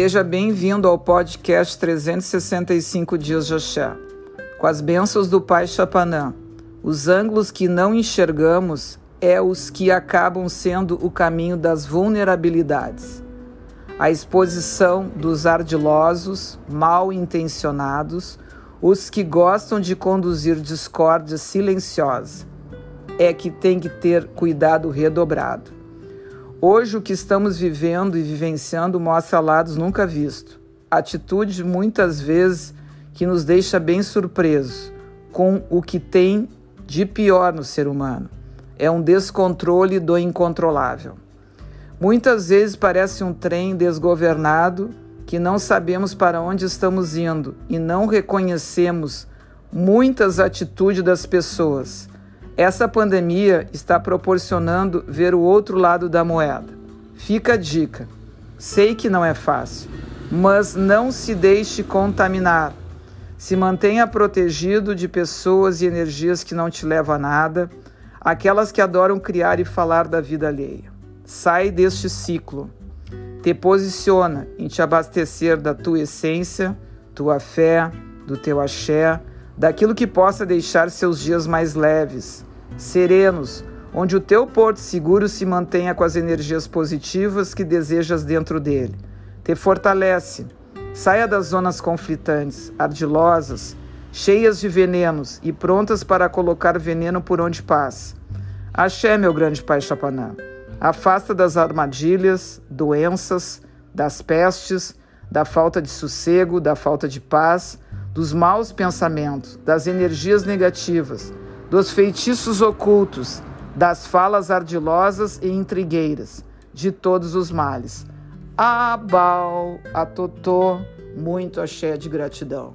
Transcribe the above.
Seja bem-vindo ao podcast 365 Dias de Axé. Com as bênçãos do Pai Chapanã, os ângulos que não enxergamos é os que acabam sendo o caminho das vulnerabilidades. A exposição dos ardilosos, mal intencionados, os que gostam de conduzir discórdia silenciosa, é que tem que ter cuidado redobrado. Hoje, o que estamos vivendo e vivenciando mostra lados nunca vistos. Atitude, muitas vezes, que nos deixa bem surpresos com o que tem de pior no ser humano. É um descontrole do incontrolável. Muitas vezes parece um trem desgovernado que não sabemos para onde estamos indo e não reconhecemos muitas atitudes das pessoas essa pandemia está proporcionando ver o outro lado da moeda. Fica a dica. Sei que não é fácil, mas não se deixe contaminar. Se mantenha protegido de pessoas e energias que não te levam a nada, aquelas que adoram criar e falar da vida alheia. Sai deste ciclo. Te posiciona em te abastecer da tua essência, tua fé, do teu axé, daquilo que possa deixar seus dias mais leves, serenos, onde o teu porto seguro se mantenha com as energias positivas que desejas dentro dele. Te fortalece. Saia das zonas conflitantes, ardilosas, cheias de venenos e prontas para colocar veneno por onde passa. Axé, meu grande Pai Chapanã. Afasta das armadilhas, doenças, das pestes, da falta de sossego, da falta de paz, dos maus pensamentos, das energias negativas dos feitiços ocultos, das falas ardilosas e intrigueiras, de todos os males. Abal, a Totô, muito axé de gratidão.